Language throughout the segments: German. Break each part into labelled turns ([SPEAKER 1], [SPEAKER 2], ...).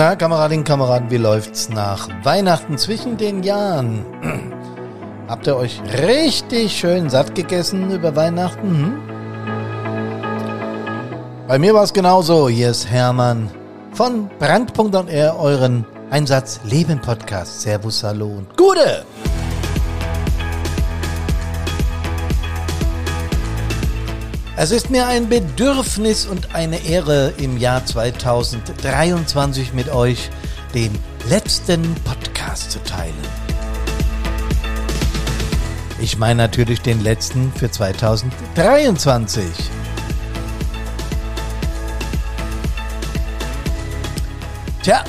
[SPEAKER 1] Na, Kameradinnen, Kameraden, wie läuft's nach Weihnachten zwischen den Jahren? Habt ihr euch richtig schön satt gegessen über Weihnachten? Hm? Bei mir war es genauso. Hier ist Hermann von Brandpunkt.r, euren Einsatz Leben Podcast. Servus, hallo und Gute! Es ist mir ein Bedürfnis und eine Ehre, im Jahr 2023 mit euch den letzten Podcast zu teilen. Ich meine natürlich den letzten für 2023. Tja,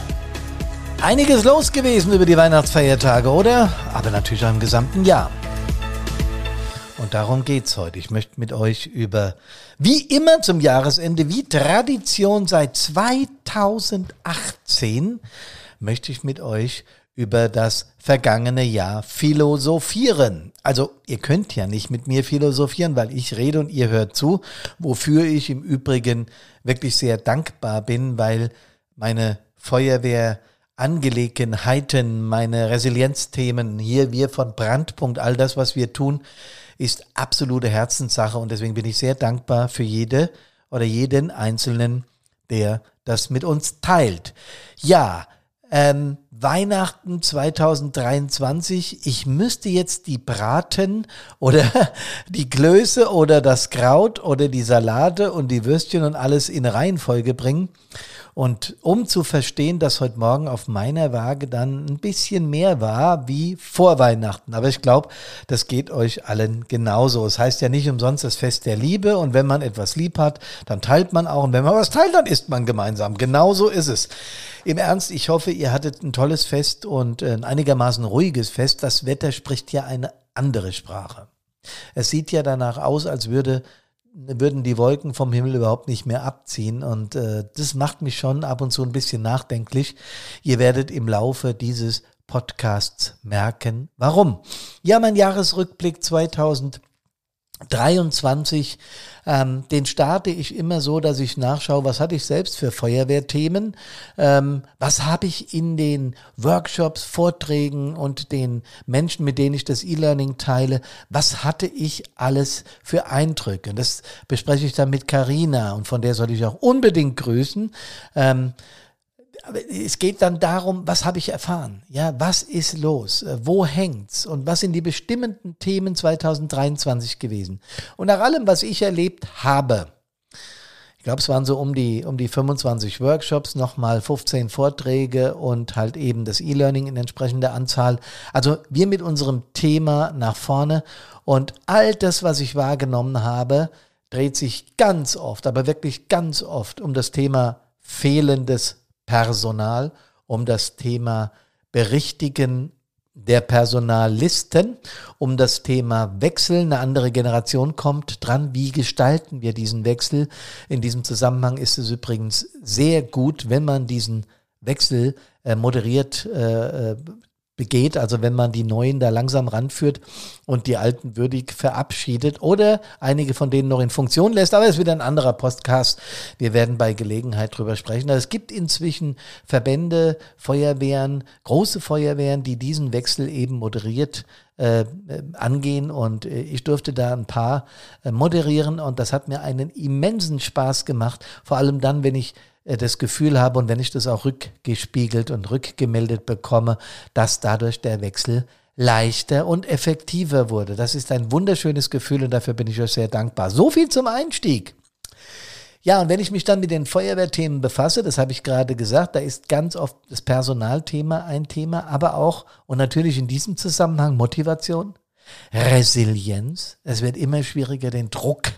[SPEAKER 1] einiges los gewesen über die Weihnachtsfeiertage, oder? Aber natürlich auch im gesamten Jahr. Und darum geht's heute. Ich möchte mit euch über, wie immer zum Jahresende, wie Tradition seit 2018, möchte ich mit euch über das vergangene Jahr philosophieren. Also ihr könnt ja nicht mit mir philosophieren, weil ich rede und ihr hört zu, wofür ich im Übrigen wirklich sehr dankbar bin, weil meine Feuerwehr Angelegenheiten, meine Resilienzthemen, hier wir von Brandpunkt, all das, was wir tun, ist absolute Herzenssache und deswegen bin ich sehr dankbar für jede oder jeden Einzelnen, der das mit uns teilt. Ja, ähm, Weihnachten 2023, ich müsste jetzt die Braten oder die Klöße oder das Kraut oder die Salate und die Würstchen und alles in Reihenfolge bringen. Und um zu verstehen, dass heute Morgen auf meiner Waage dann ein bisschen mehr war wie vor Weihnachten. Aber ich glaube, das geht euch allen genauso. Es heißt ja nicht umsonst das Fest der Liebe. Und wenn man etwas lieb hat, dann teilt man auch. Und wenn man was teilt, dann isst man gemeinsam. Genauso ist es. Im Ernst, ich hoffe, ihr hattet ein tolles Fest und ein einigermaßen ruhiges Fest. Das Wetter spricht ja eine andere Sprache. Es sieht ja danach aus, als würde würden die Wolken vom Himmel überhaupt nicht mehr abziehen. Und äh, das macht mich schon ab und zu ein bisschen nachdenklich. Ihr werdet im Laufe dieses Podcasts merken, warum. Ja, mein Jahresrückblick 2000. 23, ähm, den starte ich immer so, dass ich nachschaue, was hatte ich selbst für Feuerwehrthemen, ähm, was habe ich in den Workshops, Vorträgen und den Menschen, mit denen ich das E-Learning teile, was hatte ich alles für Eindrücke. Das bespreche ich dann mit Karina und von der soll ich auch unbedingt grüßen. Ähm, es geht dann darum, was habe ich erfahren? Ja, was ist los? Äh, wo hängt's? Und was sind die bestimmenden Themen 2023 gewesen? Und nach allem, was ich erlebt habe, ich glaube, es waren so um die, um die 25 Workshops, nochmal 15 Vorträge und halt eben das E-Learning in entsprechender Anzahl. Also wir mit unserem Thema nach vorne und all das, was ich wahrgenommen habe, dreht sich ganz oft, aber wirklich ganz oft um das Thema fehlendes Personal, um das Thema Berichtigen der Personallisten, um das Thema Wechsel. Eine andere Generation kommt dran. Wie gestalten wir diesen Wechsel? In diesem Zusammenhang ist es übrigens sehr gut, wenn man diesen Wechsel äh, moderiert äh, äh begeht, also wenn man die Neuen da langsam ranführt und die Alten würdig verabschiedet oder einige von denen noch in Funktion lässt, aber es ist wieder ein anderer Podcast. Wir werden bei Gelegenheit drüber sprechen. Also es gibt inzwischen Verbände, Feuerwehren, große Feuerwehren, die diesen Wechsel eben moderiert äh, angehen und äh, ich durfte da ein paar äh, moderieren und das hat mir einen immensen Spaß gemacht, vor allem dann, wenn ich das Gefühl habe und wenn ich das auch rückgespiegelt und rückgemeldet bekomme, dass dadurch der Wechsel leichter und effektiver wurde. Das ist ein wunderschönes Gefühl und dafür bin ich euch sehr dankbar. So viel zum Einstieg. Ja, und wenn ich mich dann mit den Feuerwehrthemen befasse, das habe ich gerade gesagt, da ist ganz oft das Personalthema ein Thema, aber auch und natürlich in diesem Zusammenhang Motivation, Resilienz. Es wird immer schwieriger, den Druck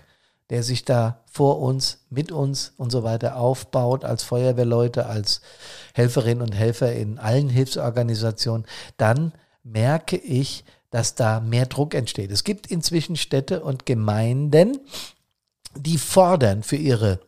[SPEAKER 1] der sich da vor uns, mit uns und so weiter aufbaut, als Feuerwehrleute, als Helferinnen und Helfer in allen Hilfsorganisationen, dann merke ich, dass da mehr Druck entsteht. Es gibt inzwischen Städte und Gemeinden, die fordern für ihre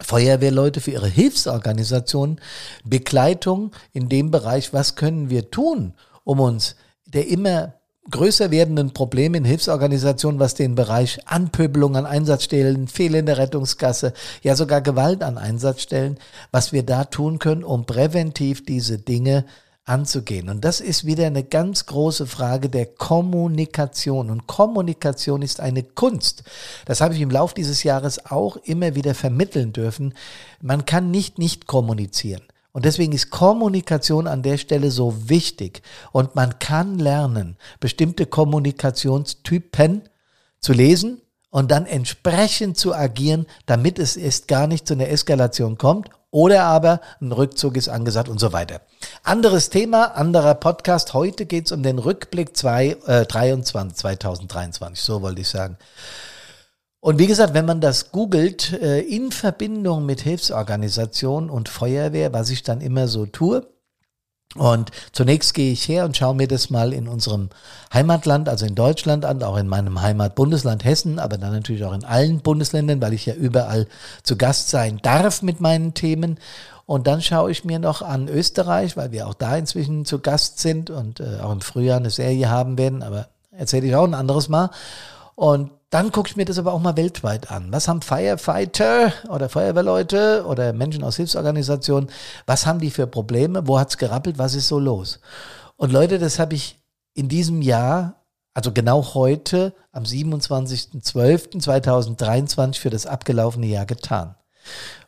[SPEAKER 1] Feuerwehrleute, für ihre Hilfsorganisationen Begleitung in dem Bereich, was können wir tun, um uns der immer größer werdenden Probleme in Hilfsorganisationen, was den Bereich Anpöbelung an Einsatzstellen, fehlende Rettungsgasse, ja sogar Gewalt an Einsatzstellen, was wir da tun können, um präventiv diese Dinge anzugehen. Und das ist wieder eine ganz große Frage der Kommunikation. Und Kommunikation ist eine Kunst. Das habe ich im Laufe dieses Jahres auch immer wieder vermitteln dürfen. Man kann nicht nicht kommunizieren. Und deswegen ist Kommunikation an der Stelle so wichtig. Und man kann lernen, bestimmte Kommunikationstypen zu lesen und dann entsprechend zu agieren, damit es erst gar nicht zu einer Eskalation kommt oder aber ein Rückzug ist angesagt und so weiter. Anderes Thema, anderer Podcast. Heute geht es um den Rückblick 2, äh, 23, 2023, so wollte ich sagen. Und wie gesagt, wenn man das googelt, äh, in Verbindung mit Hilfsorganisationen und Feuerwehr, was ich dann immer so tue, und zunächst gehe ich her und schaue mir das mal in unserem Heimatland, also in Deutschland an, auch in meinem Heimatbundesland Hessen, aber dann natürlich auch in allen Bundesländern, weil ich ja überall zu Gast sein darf mit meinen Themen. Und dann schaue ich mir noch an Österreich, weil wir auch da inzwischen zu Gast sind und äh, auch im Frühjahr eine Serie haben werden, aber erzähle ich auch ein anderes Mal. Und dann gucke ich mir das aber auch mal weltweit an. Was haben Firefighter oder Feuerwehrleute oder Menschen aus Hilfsorganisationen, was haben die für Probleme? Wo hat's gerappelt? Was ist so los? Und Leute, das habe ich in diesem Jahr, also genau heute, am 27.12.2023 für das abgelaufene Jahr getan.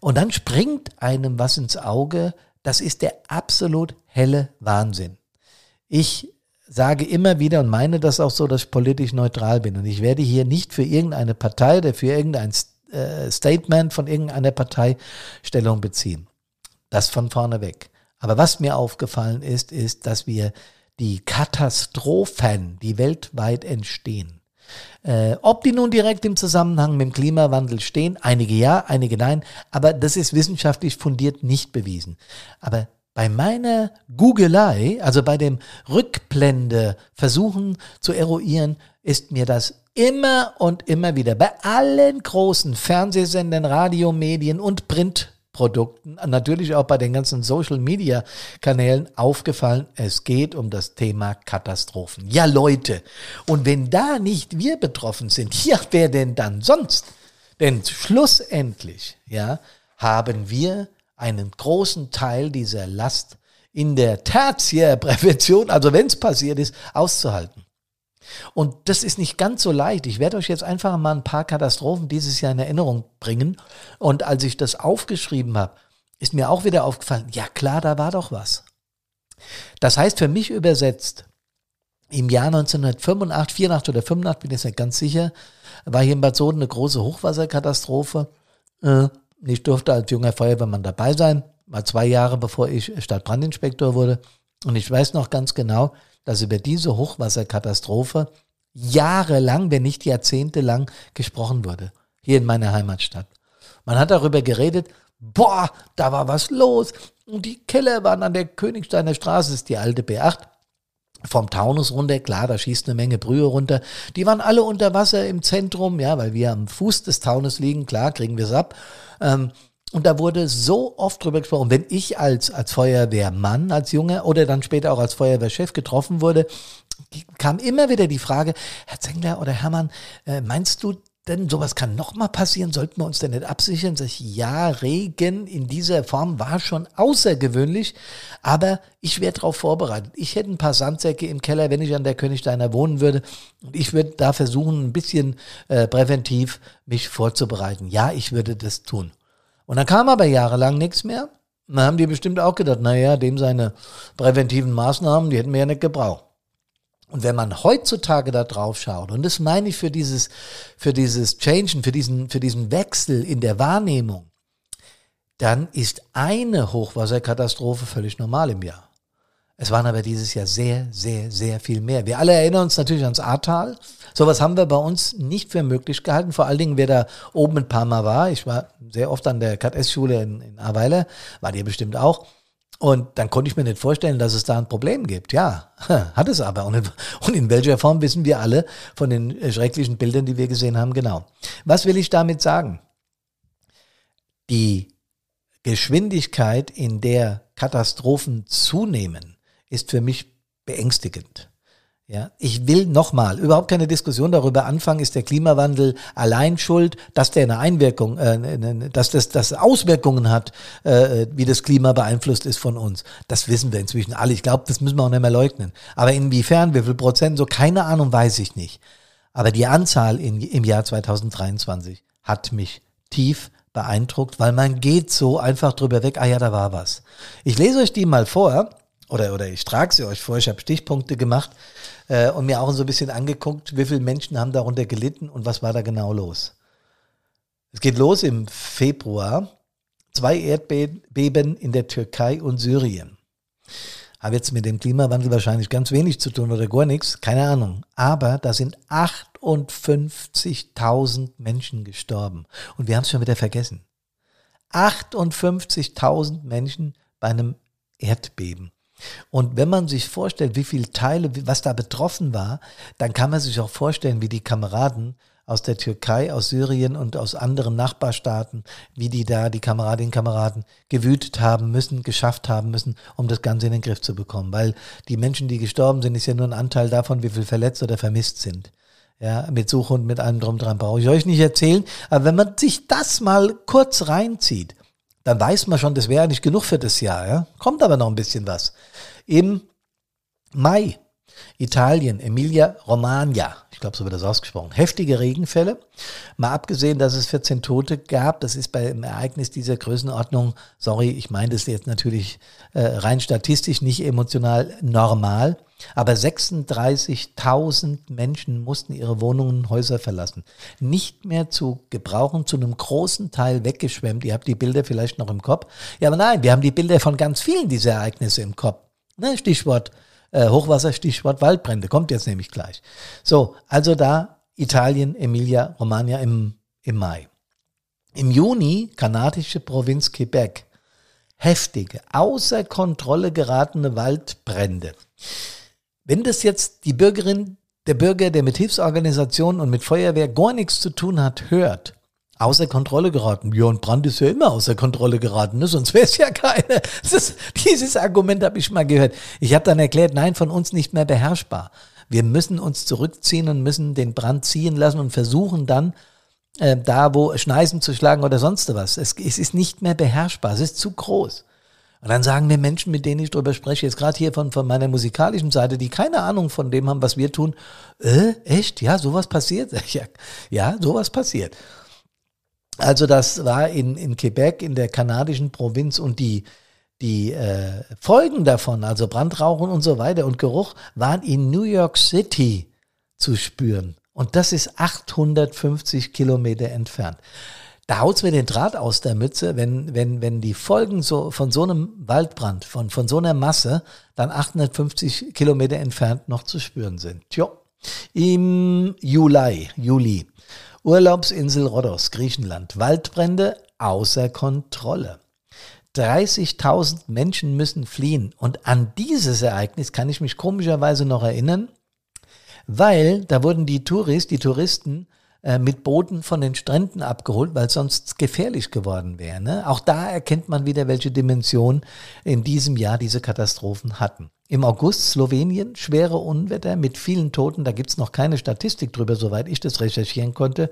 [SPEAKER 1] Und dann springt einem was ins Auge, das ist der absolut helle Wahnsinn. Ich sage immer wieder und meine das auch so, dass ich politisch neutral bin. Und ich werde hier nicht für irgendeine Partei oder für irgendein äh, Statement von irgendeiner Partei Stellung beziehen. Das von vorne weg. Aber was mir aufgefallen ist, ist, dass wir die Katastrophen, die weltweit entstehen, äh, ob die nun direkt im Zusammenhang mit dem Klimawandel stehen, einige ja, einige nein, aber das ist wissenschaftlich fundiert nicht bewiesen. Aber bei meiner Googelei, also bei dem Rückblende versuchen zu eruieren, ist mir das immer und immer wieder bei allen großen Fernsehsendern, Radiomedien und Printprodukten, natürlich auch bei den ganzen Social Media Kanälen aufgefallen, es geht um das Thema Katastrophen. Ja, Leute, und wenn da nicht wir betroffen sind, ja, wer denn dann sonst? Denn schlussendlich, ja, haben wir einen großen Teil dieser Last in der Tertiärprävention, also wenn es passiert ist, auszuhalten. Und das ist nicht ganz so leicht. Ich werde euch jetzt einfach mal ein paar Katastrophen dieses Jahr in Erinnerung bringen. Und als ich das aufgeschrieben habe, ist mir auch wieder aufgefallen, ja klar, da war doch was. Das heißt für mich übersetzt, im Jahr 1985, 84 oder 85, bin ich nicht ganz sicher, war hier in Bad Soden eine große Hochwasserkatastrophe. Ich durfte als junger Feuerwehrmann dabei sein, war zwei Jahre bevor ich Stadtbrandinspektor wurde. Und ich weiß noch ganz genau, dass über diese Hochwasserkatastrophe jahrelang, wenn nicht jahrzehntelang gesprochen wurde. Hier in meiner Heimatstadt. Man hat darüber geredet, boah, da war was los. Und die Keller waren an der Königsteiner Straße, ist die alte B8 vom Taunus runter, klar, da schießt eine Menge Brühe runter. Die waren alle unter Wasser im Zentrum, ja, weil wir am Fuß des Taunus liegen, klar, kriegen wir es ab. Ähm, und da wurde so oft drüber gesprochen. Wenn ich als, als Feuerwehrmann, als Junge oder dann später auch als Feuerwehrchef getroffen wurde, kam immer wieder die Frage, Herr Zengler oder Hermann, äh, meinst du, denn sowas kann nochmal passieren, sollten wir uns denn nicht absichern? Sag ich, ja, Regen in dieser Form war schon außergewöhnlich, aber ich wäre darauf vorbereitet. Ich hätte ein paar Sandsäcke im Keller, wenn ich an der Königsteiner wohnen würde. Und ich würde da versuchen, ein bisschen äh, präventiv mich vorzubereiten. Ja, ich würde das tun. Und dann kam aber jahrelang nichts mehr. Und dann haben die bestimmt auch gedacht, naja, dem seine präventiven Maßnahmen, die hätten wir ja nicht gebraucht. Und wenn man heutzutage da drauf schaut, und das meine ich für dieses, für dieses Changen, für diesen, für diesen Wechsel in der Wahrnehmung, dann ist eine Hochwasserkatastrophe völlig normal im Jahr. Es waren aber dieses Jahr sehr, sehr, sehr viel mehr. Wir alle erinnern uns natürlich ans Ahrtal. Sowas haben wir bei uns nicht für möglich gehalten. Vor allen Dingen, wer da oben ein paar Mal war. Ich war sehr oft an der KS-Schule in, in Ahrweiler. War ihr bestimmt auch. Und dann konnte ich mir nicht vorstellen, dass es da ein Problem gibt. Ja, hat es aber. Und in, und in welcher Form wissen wir alle von den schrecklichen Bildern, die wir gesehen haben, genau. Was will ich damit sagen? Die Geschwindigkeit, in der Katastrophen zunehmen, ist für mich beängstigend. Ja, ich will nochmal überhaupt keine Diskussion darüber anfangen, ist der Klimawandel allein schuld, dass der eine Einwirkung, äh, dass das, das Auswirkungen hat, äh, wie das Klima beeinflusst ist von uns. Das wissen wir inzwischen alle. Ich glaube, das müssen wir auch nicht mehr leugnen. Aber inwiefern, wie viel Prozent, so keine Ahnung, weiß ich nicht. Aber die Anzahl in, im Jahr 2023 hat mich tief beeindruckt, weil man geht so einfach drüber weg, ah ja, da war was. Ich lese euch die mal vor, oder, oder ich trage sie euch vor, ich habe Stichpunkte gemacht äh, und mir auch so ein bisschen angeguckt, wie viele Menschen haben darunter gelitten und was war da genau los. Es geht los im Februar. Zwei Erdbeben in der Türkei und Syrien. Haben jetzt mit dem Klimawandel wahrscheinlich ganz wenig zu tun oder gar nichts, keine Ahnung. Aber da sind 58.000 Menschen gestorben. Und wir haben es schon wieder vergessen. 58.000 Menschen bei einem Erdbeben. Und wenn man sich vorstellt, wie viele Teile, was da betroffen war, dann kann man sich auch vorstellen, wie die Kameraden aus der Türkei, aus Syrien und aus anderen Nachbarstaaten, wie die da, die Kameradinnen und Kameraden, gewütet haben müssen, geschafft haben müssen, um das Ganze in den Griff zu bekommen. Weil die Menschen, die gestorben sind, ist ja nur ein Anteil davon, wie viel verletzt oder vermisst sind. Ja, mit Suche und mit allem drum dran brauche ich euch nicht erzählen. Aber wenn man sich das mal kurz reinzieht, dann weiß man schon, das wäre nicht genug für das Jahr. Ja? Kommt aber noch ein bisschen was. Im Mai, Italien, Emilia Romagna, ich glaube, so wird das ausgesprochen, heftige Regenfälle. Mal abgesehen, dass es 14 Tote gab, das ist bei einem Ereignis dieser Größenordnung, sorry, ich meine das jetzt natürlich äh, rein statistisch, nicht emotional normal. Aber 36.000 Menschen mussten ihre Wohnungen und Häuser verlassen. Nicht mehr zu gebrauchen, zu einem großen Teil weggeschwemmt. Ihr habt die Bilder vielleicht noch im Kopf. Ja, aber nein, wir haben die Bilder von ganz vielen dieser Ereignisse im Kopf. Ne, Stichwort äh, Hochwasser, Stichwort Waldbrände, kommt jetzt nämlich gleich. So, also da Italien, Emilia, Romagna im, im Mai. Im Juni kanadische Provinz Quebec. Heftige, außer Kontrolle geratene Waldbrände. Wenn das jetzt die Bürgerin, der Bürger, der mit Hilfsorganisationen und mit Feuerwehr gar nichts zu tun hat, hört, außer Kontrolle geraten. Und Brand ist ja immer außer Kontrolle geraten, ne? sonst wäre es ja keine. Ist, dieses Argument habe ich mal gehört. Ich habe dann erklärt, nein, von uns nicht mehr beherrschbar. Wir müssen uns zurückziehen und müssen den Brand ziehen lassen und versuchen dann, äh, da wo Schneisen zu schlagen oder sonst was. Es, es ist nicht mehr beherrschbar, es ist zu groß. Und dann sagen mir Menschen, mit denen ich drüber spreche, jetzt gerade hier von, von meiner musikalischen Seite, die keine Ahnung von dem haben, was wir tun, äh, echt? Ja, sowas passiert? Ja, sowas passiert. Also das war in, in Quebec, in der kanadischen Provinz und die, die äh, Folgen davon, also Brandrauchen und so weiter und Geruch, waren in New York City zu spüren. Und das ist 850 Kilometer entfernt da haut's mir den Draht aus der Mütze, wenn, wenn, wenn die Folgen so von so einem Waldbrand, von, von so einer Masse, dann 850 Kilometer entfernt noch zu spüren sind. Tja. Im Juli, Juli, Urlaubsinsel Rhodos, Griechenland, Waldbrände außer Kontrolle. 30.000 Menschen müssen fliehen. Und an dieses Ereignis kann ich mich komischerweise noch erinnern, weil da wurden die Touris, die Touristen äh, mit Booten von den Stränden abgeholt, weil sonst gefährlich geworden wäre. Ne? Auch da erkennt man wieder, welche Dimension in diesem Jahr diese Katastrophen hatten. Im August Slowenien, schwere Unwetter mit vielen Toten, da gibt's noch keine Statistik drüber, soweit ich das recherchieren konnte.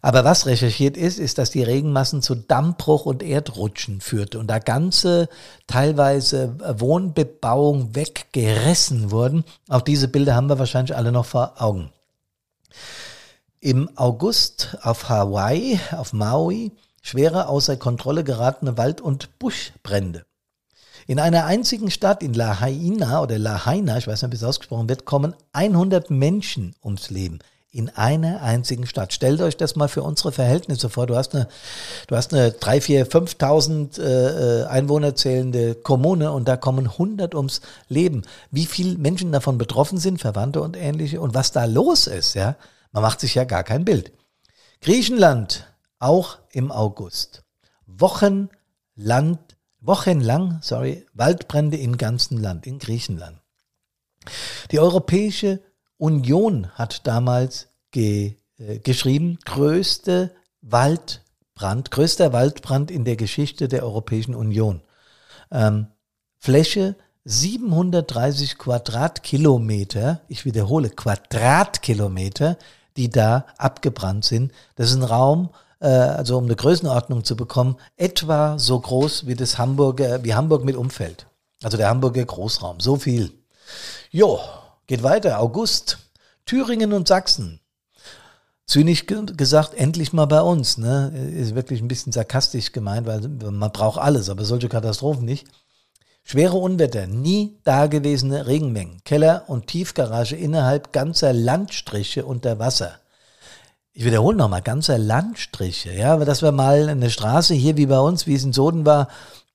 [SPEAKER 1] Aber was recherchiert ist, ist, dass die Regenmassen zu Dammbruch und Erdrutschen führte und da ganze teilweise Wohnbebauung weggerissen wurden. Auch diese Bilder haben wir wahrscheinlich alle noch vor Augen. Im August auf Hawaii, auf Maui, schwere außer Kontrolle geratene Wald- und Buschbrände. In einer einzigen Stadt, in Lahaina oder Lahaina, ich weiß nicht, wie es ausgesprochen wird, kommen 100 Menschen ums Leben. In einer einzigen Stadt. Stellt euch das mal für unsere Verhältnisse vor. Du hast eine, du hast eine 3, 4, 5.000 äh, Einwohner zählende Kommune und da kommen 100 ums Leben. Wie viele Menschen davon betroffen sind, Verwandte und ähnliche und was da los ist, ja. Man macht sich ja gar kein Bild. Griechenland, auch im August. Wochenland, wochenlang, sorry, Waldbrände im ganzen Land, in Griechenland. Die Europäische Union hat damals ge, äh, geschrieben, größte Waldbrand, größter Waldbrand in der Geschichte der Europäischen Union. Ähm, Fläche 730 Quadratkilometer, ich wiederhole, Quadratkilometer, die da abgebrannt sind. Das ist ein Raum, äh, also um eine Größenordnung zu bekommen, etwa so groß wie das Hamburger, wie Hamburg mit Umfeld. Also der Hamburger Großraum, so viel. Jo, geht weiter, August. Thüringen und Sachsen. Zynisch gesagt, endlich mal bei uns. Ne? Ist wirklich ein bisschen sarkastisch gemeint, weil man braucht alles, aber solche Katastrophen nicht. Schwere Unwetter, nie dagewesene Regenmengen, Keller und Tiefgarage innerhalb ganzer Landstriche unter Wasser. Ich wiederhole nochmal, ganzer Landstriche, ja, aber dass wir mal eine Straße hier wie bei uns, wie es in Soden war,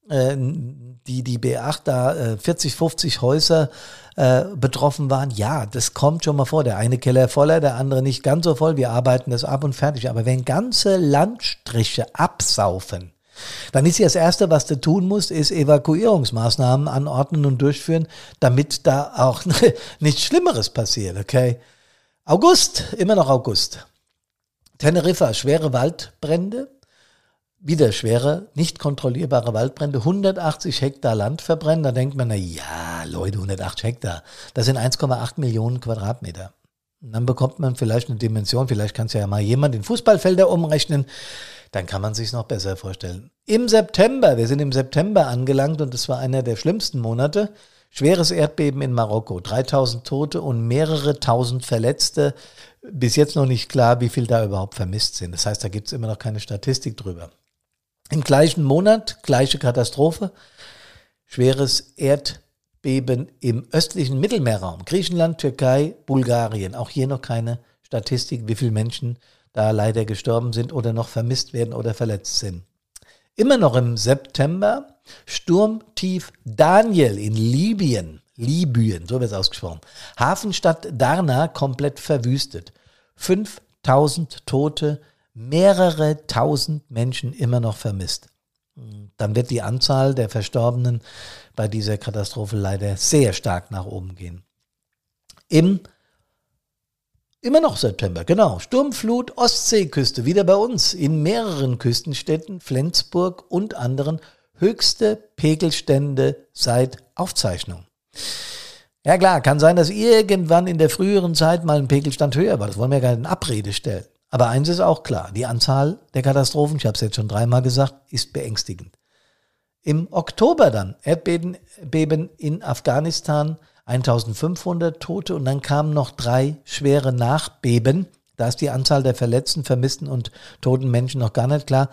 [SPEAKER 1] äh, die, die B8 da äh, 40, 50 Häuser äh, betroffen waren. Ja, das kommt schon mal vor. Der eine Keller voller, der andere nicht ganz so voll. Wir arbeiten das ab und fertig. Aber wenn ganze Landstriche absaufen, dann ist ja das Erste, was du tun musst, ist Evakuierungsmaßnahmen anordnen und durchführen, damit da auch nichts Schlimmeres passiert, okay? August, immer noch August. Teneriffa, schwere Waldbrände, wieder schwere, nicht kontrollierbare Waldbrände, 180 Hektar Land verbrennen. Da denkt man, na ja, Leute, 180 Hektar, das sind 1,8 Millionen Quadratmeter. Und dann bekommt man vielleicht eine Dimension, vielleicht kann es ja mal jemand in Fußballfelder umrechnen, dann kann man sich noch besser vorstellen. Im September, wir sind im September angelangt und es war einer der schlimmsten Monate, schweres Erdbeben in Marokko, 3000 Tote und mehrere tausend Verletzte. Bis jetzt noch nicht klar, wie viel da überhaupt vermisst sind. Das heißt, da gibt es immer noch keine Statistik drüber. Im gleichen Monat, gleiche Katastrophe, schweres Erdbeben im östlichen Mittelmeerraum, Griechenland, Türkei, Bulgarien. Auch hier noch keine Statistik, wie viele Menschen da leider gestorben sind oder noch vermisst werden oder verletzt sind. Immer noch im September Sturmtief Daniel in Libyen. Libyen, so wird es ausgesprochen. Hafenstadt Darna komplett verwüstet. 5000 Tote, mehrere tausend Menschen immer noch vermisst. Dann wird die Anzahl der Verstorbenen bei dieser Katastrophe leider sehr stark nach oben gehen. Im Immer noch September, genau. Sturmflut, Ostseeküste, wieder bei uns. In mehreren Küstenstädten, Flensburg und anderen, höchste Pegelstände seit Aufzeichnung. Ja klar, kann sein, dass irgendwann in der früheren Zeit mal ein Pegelstand höher war. Das wollen wir gar nicht in Abrede stellen. Aber eins ist auch klar, die Anzahl der Katastrophen, ich habe es jetzt schon dreimal gesagt, ist beängstigend. Im Oktober dann Erdbeben Beben in Afghanistan, 1500 Tote und dann kamen noch drei schwere Nachbeben. Da ist die Anzahl der verletzten, vermissten und toten Menschen noch gar nicht klar.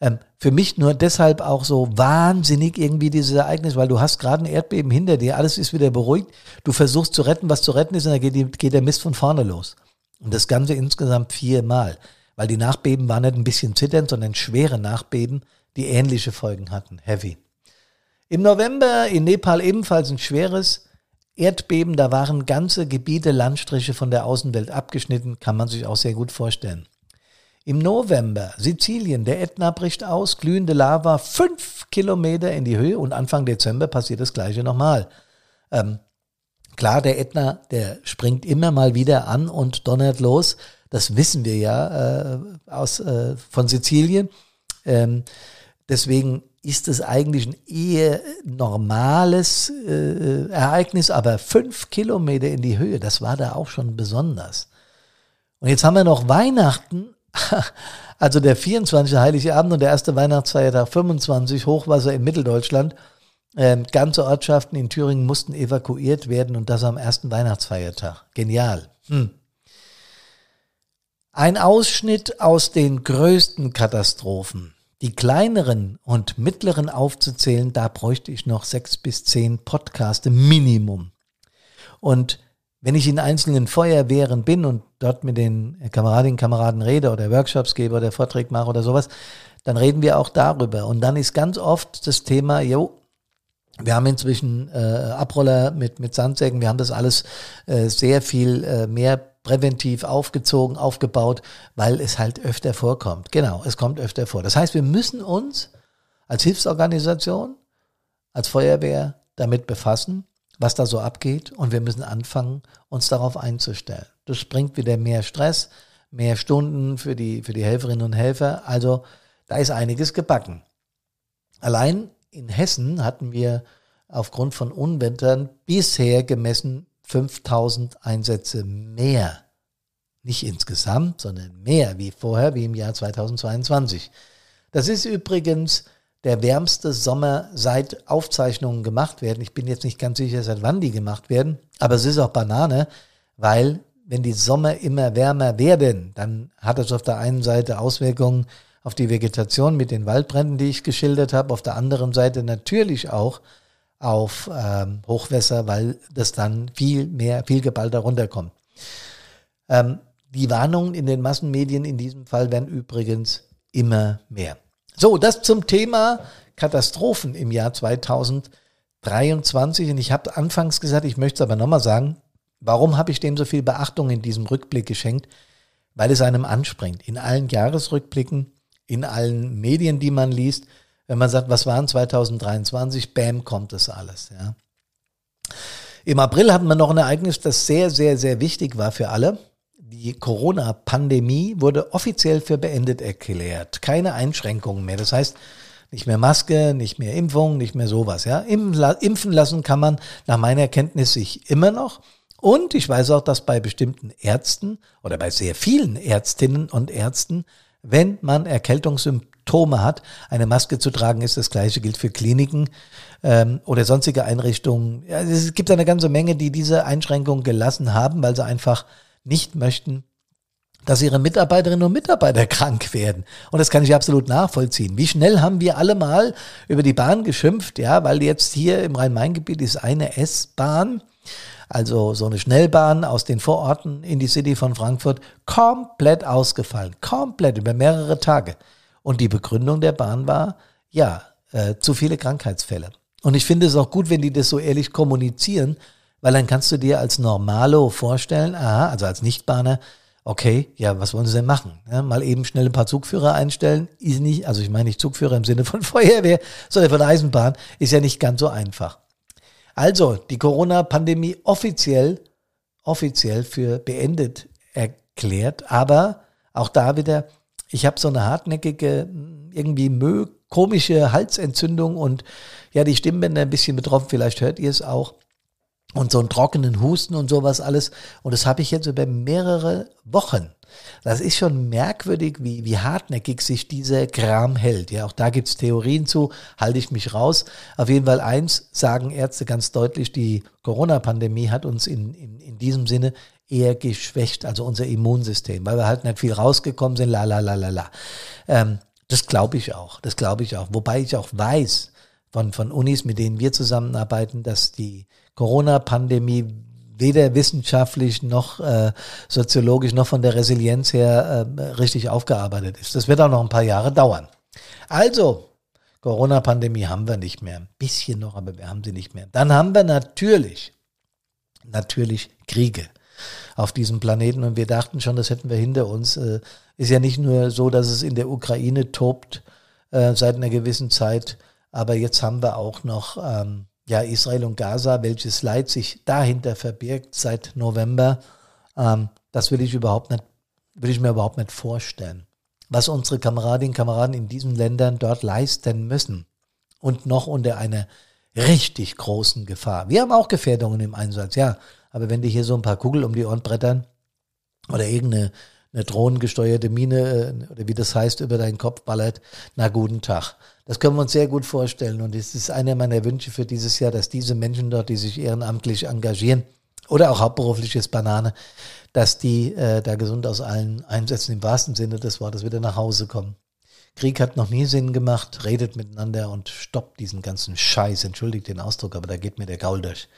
[SPEAKER 1] Ähm, für mich nur deshalb auch so wahnsinnig irgendwie dieses Ereignis, weil du hast gerade ein Erdbeben hinter dir, alles ist wieder beruhigt, du versuchst zu retten, was zu retten ist und dann geht, geht der Mist von vorne los. Und das Ganze insgesamt viermal, weil die Nachbeben waren nicht ein bisschen zitternd, sondern schwere Nachbeben, die ähnliche Folgen hatten. Heavy. Im November in Nepal ebenfalls ein schweres Erdbeben, da waren ganze Gebiete, Landstriche von der Außenwelt abgeschnitten, kann man sich auch sehr gut vorstellen. Im November Sizilien, der Ätna bricht aus, glühende Lava, fünf Kilometer in die Höhe und Anfang Dezember passiert das gleiche nochmal. Ähm, Klar, der Ätna, der springt immer mal wieder an und donnert los. Das wissen wir ja äh, aus, äh, von Sizilien. Ähm, deswegen ist es eigentlich ein eher normales äh, Ereignis, aber fünf Kilometer in die Höhe, das war da auch schon besonders. Und jetzt haben wir noch Weihnachten, also der 24. Heilige Abend und der erste Weihnachtsfeiertag 25, Hochwasser in Mitteldeutschland. Ähm, ganze Ortschaften in Thüringen mussten evakuiert werden und das am ersten Weihnachtsfeiertag. Genial. Hm. Ein Ausschnitt aus den größten Katastrophen. Die kleineren und mittleren aufzuzählen, da bräuchte ich noch sechs bis zehn Podcaste Minimum. Und wenn ich in einzelnen Feuerwehren bin und dort mit den Kameradinnen und Kameraden rede oder Workshops gebe oder Vorträge mache oder sowas, dann reden wir auch darüber. Und dann ist ganz oft das Thema, jo, wir haben inzwischen äh, Abroller mit, mit Sandsäcken, wir haben das alles äh, sehr viel äh, mehr präventiv aufgezogen, aufgebaut, weil es halt öfter vorkommt. Genau, es kommt öfter vor. Das heißt, wir müssen uns als Hilfsorganisation, als Feuerwehr damit befassen, was da so abgeht und wir müssen anfangen, uns darauf einzustellen. Das bringt wieder mehr Stress, mehr Stunden für die, für die Helferinnen und Helfer. Also da ist einiges gebacken. Allein in Hessen hatten wir aufgrund von Unwettern bisher gemessen 5000 Einsätze mehr. Nicht insgesamt, sondern mehr wie vorher, wie im Jahr 2022. Das ist übrigens der wärmste Sommer seit Aufzeichnungen gemacht werden. Ich bin jetzt nicht ganz sicher, seit wann die gemacht werden, aber es ist auch Banane, weil wenn die Sommer immer wärmer werden, dann hat es auf der einen Seite Auswirkungen auf die Vegetation mit den Waldbränden, die ich geschildert habe, auf der anderen Seite natürlich auch auf ähm, Hochwässer, weil das dann viel mehr, viel geballter runterkommt. Ähm, die Warnungen in den Massenmedien in diesem Fall werden übrigens immer mehr. So, das zum Thema Katastrophen im Jahr 2023. Und ich habe anfangs gesagt, ich möchte es aber nochmal sagen, warum habe ich dem so viel Beachtung in diesem Rückblick geschenkt? Weil es einem anspringt. In allen Jahresrückblicken, in allen Medien, die man liest, wenn man sagt, was waren 2023, bam, kommt das alles. Ja. Im April hatten wir noch ein Ereignis, das sehr, sehr, sehr wichtig war für alle. Die Corona-Pandemie wurde offiziell für beendet erklärt. Keine Einschränkungen mehr. Das heißt, nicht mehr Maske, nicht mehr Impfung, nicht mehr sowas. Ja, impfen lassen kann man nach meiner Erkenntnis sich immer noch. Und ich weiß auch, dass bei bestimmten Ärzten oder bei sehr vielen Ärztinnen und Ärzten, wenn man Erkältungssymptome Symptome hat, eine Maske zu tragen ist. Das gleiche gilt für Kliniken ähm, oder sonstige Einrichtungen. Ja, es gibt eine ganze Menge, die diese Einschränkung gelassen haben, weil sie einfach nicht möchten, dass ihre Mitarbeiterinnen und Mitarbeiter krank werden. Und das kann ich absolut nachvollziehen. Wie schnell haben wir alle mal über die Bahn geschimpft, ja, weil jetzt hier im Rhein-Main-Gebiet ist eine S-Bahn, also so eine Schnellbahn aus den Vororten in die City von Frankfurt, komplett ausgefallen. Komplett über mehrere Tage. Und die Begründung der Bahn war, ja, äh, zu viele Krankheitsfälle. Und ich finde es auch gut, wenn die das so ehrlich kommunizieren, weil dann kannst du dir als Normalo vorstellen, aha, also als Nichtbahner, okay, ja, was wollen sie denn machen? Ja, mal eben schnell ein paar Zugführer einstellen, ist nicht, also ich meine nicht Zugführer im Sinne von Feuerwehr, sondern von Eisenbahn, ist ja nicht ganz so einfach. Also, die Corona-Pandemie offiziell, offiziell für beendet erklärt, aber auch da wieder, ich habe so eine hartnäckige, irgendwie Mö, komische Halsentzündung und ja, die Stimmbänder ein bisschen betroffen, vielleicht hört ihr es auch. Und so einen trockenen Husten und sowas alles. Und das habe ich jetzt über mehrere Wochen. Das ist schon merkwürdig, wie, wie hartnäckig sich dieser Kram hält. Ja, auch da gibt's Theorien zu, halte ich mich raus. Auf jeden Fall eins sagen Ärzte ganz deutlich, die Corona-Pandemie hat uns in, in, in diesem Sinne eher geschwächt, also unser Immunsystem, weil wir halt nicht viel rausgekommen sind, la la la la la. Ähm, das glaube ich auch, das glaube ich auch. Wobei ich auch weiß von, von Unis, mit denen wir zusammenarbeiten, dass die Corona-Pandemie weder wissenschaftlich noch äh, soziologisch noch von der Resilienz her äh, richtig aufgearbeitet ist. Das wird auch noch ein paar Jahre dauern. Also, Corona-Pandemie haben wir nicht mehr. Ein bisschen noch, aber wir haben sie nicht mehr. Dann haben wir natürlich, natürlich Kriege auf diesem Planeten und wir dachten schon, das hätten wir hinter uns. Äh, ist ja nicht nur so, dass es in der Ukraine tobt äh, seit einer gewissen Zeit, aber jetzt haben wir auch noch ähm, ja, Israel und Gaza, welches Leid sich dahinter verbirgt seit November. Ähm, das will ich überhaupt nicht, will ich mir überhaupt nicht vorstellen. Was unsere Kameradinnen und Kameraden in diesen Ländern dort leisten müssen und noch unter einer richtig großen Gefahr. Wir haben auch Gefährdungen im Einsatz, ja. Aber wenn die hier so ein paar Kugel um die Ohren brettern oder irgendeine eine drohnengesteuerte Mine äh, oder wie das heißt über deinen Kopf ballert, na guten Tag. Das können wir uns sehr gut vorstellen und es ist einer meiner Wünsche für dieses Jahr, dass diese Menschen dort, die sich ehrenamtlich engagieren oder auch hauptberufliches Banane, dass die äh, da gesund aus allen Einsätzen im wahrsten Sinne des Wortes wieder nach Hause kommen. Krieg hat noch nie Sinn gemacht, redet miteinander und stoppt diesen ganzen Scheiß. Entschuldigt den Ausdruck, aber da geht mir der Gaul durch.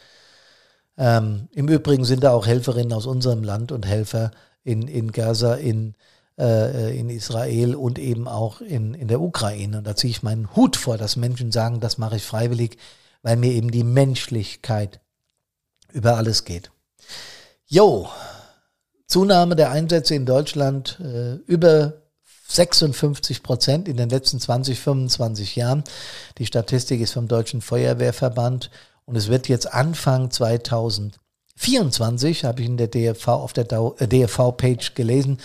[SPEAKER 1] Ähm, Im Übrigen sind da auch Helferinnen aus unserem Land und Helfer in, in Gaza, in, äh, in Israel und eben auch in, in der Ukraine. Und da ziehe ich meinen Hut vor, dass Menschen sagen, das mache ich freiwillig, weil mir eben die Menschlichkeit über alles geht. Jo, Zunahme der Einsätze in Deutschland äh, über 56 Prozent in den letzten 20, 25 Jahren. Die Statistik ist vom Deutschen Feuerwehrverband und es wird jetzt Anfang 2024 24 habe ich in der DFV auf der DFV-Page gelesen.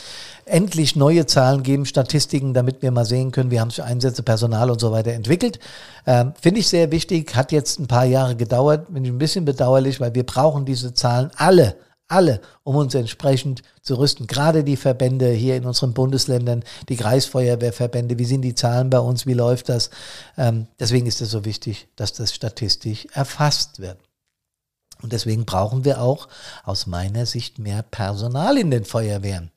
[SPEAKER 1] Endlich neue Zahlen geben, Statistiken, damit wir mal sehen können, wie haben sich Einsätze, Personal und so weiter entwickelt. Ähm, Finde ich sehr wichtig, hat jetzt ein paar Jahre gedauert, bin ich ein bisschen bedauerlich, weil wir brauchen diese Zahlen alle alle, um uns entsprechend zu rüsten. Gerade die Verbände hier in unseren Bundesländern, die Kreisfeuerwehrverbände, wie sind die Zahlen bei uns, wie läuft das? Ähm, deswegen ist es so wichtig, dass das statistisch erfasst wird. Und deswegen brauchen wir auch aus meiner Sicht mehr Personal in den Feuerwehren.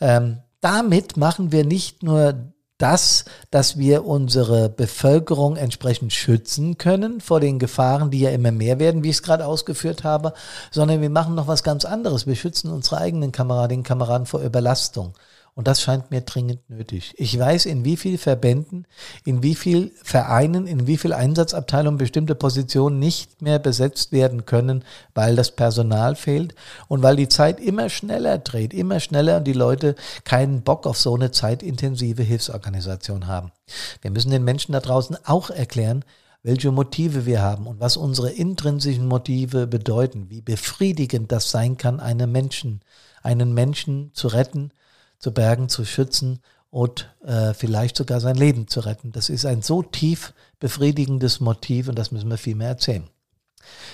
[SPEAKER 1] Ähm, damit machen wir nicht nur das, dass wir unsere Bevölkerung entsprechend schützen können vor den Gefahren, die ja immer mehr werden, wie ich es gerade ausgeführt habe, sondern wir machen noch was ganz anderes. Wir schützen unsere eigenen Kameradinnen und Kameraden vor Überlastung. Und das scheint mir dringend nötig. Ich weiß, in wie viel Verbänden, in wie viel Vereinen, in wie viel Einsatzabteilungen bestimmte Positionen nicht mehr besetzt werden können, weil das Personal fehlt und weil die Zeit immer schneller dreht, immer schneller und die Leute keinen Bock auf so eine zeitintensive Hilfsorganisation haben. Wir müssen den Menschen da draußen auch erklären, welche Motive wir haben und was unsere intrinsischen Motive bedeuten, wie befriedigend das sein kann, einen Menschen, einen Menschen zu retten, zu bergen, zu schützen und äh, vielleicht sogar sein Leben zu retten. Das ist ein so tief befriedigendes Motiv und das müssen wir viel mehr erzählen.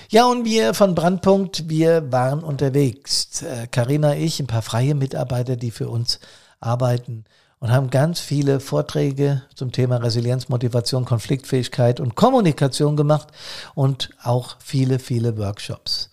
[SPEAKER 1] Ja, und wir von Brandpunkt, wir waren unterwegs. Karina, äh, ich, ein paar freie Mitarbeiter, die für uns arbeiten und haben ganz viele Vorträge zum Thema Resilienz, Motivation, Konfliktfähigkeit und Kommunikation gemacht und auch viele, viele Workshops.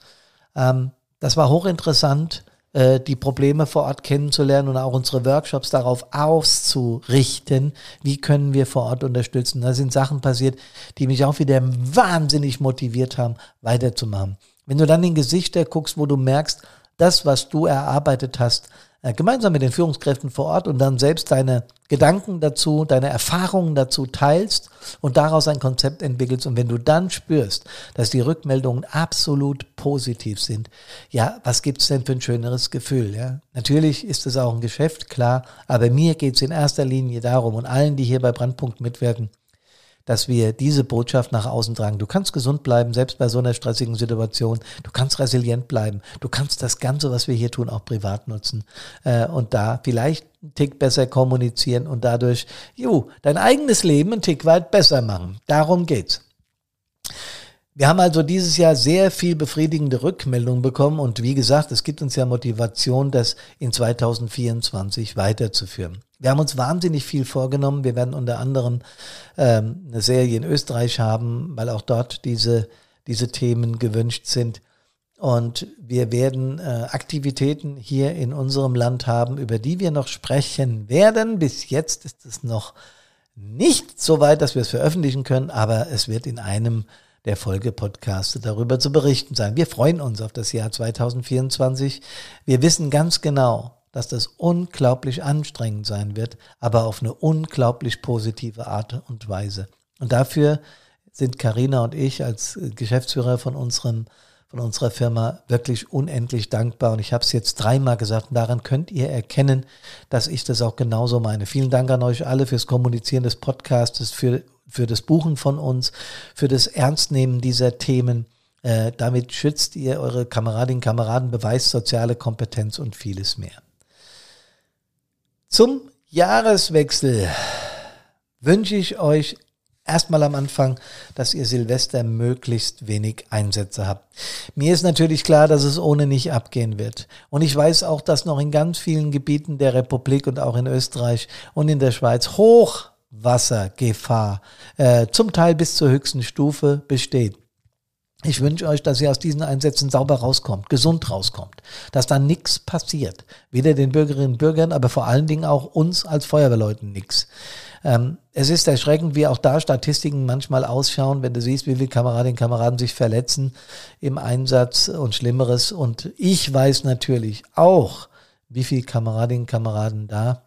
[SPEAKER 1] Ähm, das war hochinteressant äh, die Probleme vor Ort kennenzulernen und auch unsere Workshops darauf auszurichten, wie können wir vor Ort unterstützen. Da sind Sachen passiert, die mich auch wieder wahnsinnig motiviert haben, weiterzumachen. Wenn du dann in Gesichter guckst, wo du merkst, das, was du erarbeitet hast, äh, gemeinsam mit den Führungskräften vor Ort und dann selbst deine Gedanken dazu, deine Erfahrungen dazu teilst und daraus ein Konzept entwickelst. Und wenn du dann spürst, dass die Rückmeldungen absolut positiv sind, ja, was gibt's denn für ein schöneres Gefühl? Ja? Natürlich ist es auch ein Geschäft, klar, aber mir geht's in erster Linie darum und allen, die hier bei Brandpunkt mitwirken, dass wir diese Botschaft nach außen tragen. Du kannst gesund bleiben, selbst bei so einer stressigen Situation. Du kannst resilient bleiben. Du kannst das Ganze, was wir hier tun, auch privat nutzen. Äh, und da vielleicht einen Tick besser kommunizieren und dadurch, jo, dein eigenes Leben einen Tick weit besser machen. Darum geht's. Wir haben also dieses Jahr sehr viel befriedigende Rückmeldungen bekommen und wie gesagt, es gibt uns ja Motivation, das in 2024 weiterzuführen. Wir haben uns wahnsinnig viel vorgenommen. Wir werden unter anderem ähm, eine Serie in Österreich haben, weil auch dort diese, diese Themen gewünscht sind. Und wir werden äh, Aktivitäten hier in unserem Land haben, über die wir noch sprechen werden. Bis jetzt ist es noch nicht so weit, dass wir es veröffentlichen können, aber es wird in einem der Folgepodcaste darüber zu berichten sein. Wir freuen uns auf das Jahr 2024. Wir wissen ganz genau, dass das unglaublich anstrengend sein wird, aber auf eine unglaublich positive Art und Weise. Und dafür sind Karina und ich als Geschäftsführer von unserem von unserer Firma wirklich unendlich dankbar. Und ich habe es jetzt dreimal gesagt. Daran könnt ihr erkennen, dass ich das auch genauso meine. Vielen Dank an euch alle fürs Kommunizieren des Podcasts, für für das Buchen von uns, für das Ernstnehmen dieser Themen. Äh, damit schützt ihr eure Kameradinnen und Kameraden, beweist soziale Kompetenz und vieles mehr. Zum Jahreswechsel wünsche ich euch erstmal am Anfang, dass ihr Silvester möglichst wenig Einsätze habt. Mir ist natürlich klar, dass es ohne nicht abgehen wird. Und ich weiß auch, dass noch in ganz vielen Gebieten der Republik und auch in Österreich und in der Schweiz hoch Wassergefahr äh, zum Teil bis zur höchsten Stufe besteht. Ich wünsche euch, dass ihr aus diesen Einsätzen sauber rauskommt, gesund rauskommt, dass da nichts passiert. Weder den Bürgerinnen und Bürgern, aber vor allen Dingen auch uns als Feuerwehrleuten nichts. Ähm, es ist erschreckend, wie auch da Statistiken manchmal ausschauen, wenn du siehst, wie viele Kameradinnen und Kameraden sich verletzen im Einsatz und Schlimmeres. Und ich weiß natürlich auch, wie viele Kameradinnen und Kameraden da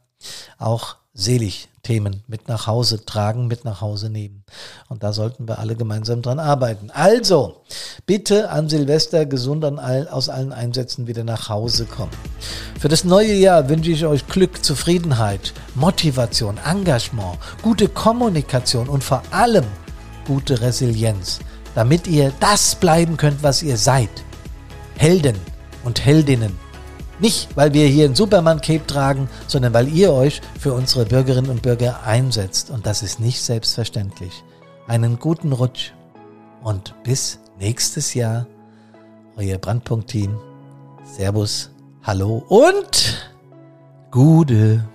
[SPEAKER 1] auch selig Themen mit nach Hause tragen, mit nach Hause nehmen. Und da sollten wir alle gemeinsam dran arbeiten. Also, bitte an Silvester gesund an all, aus allen Einsätzen wieder nach Hause kommen. Für das neue Jahr wünsche ich euch Glück, Zufriedenheit, Motivation, Engagement, gute Kommunikation und vor allem gute Resilienz, damit ihr das bleiben könnt, was ihr seid. Helden und Heldinnen. Nicht, weil wir hier ein Superman-Cape tragen, sondern weil ihr euch für unsere Bürgerinnen und Bürger einsetzt. Und das ist nicht selbstverständlich. Einen guten Rutsch und bis nächstes Jahr. Euer Brandpunkt-Team. Servus, hallo und Gude.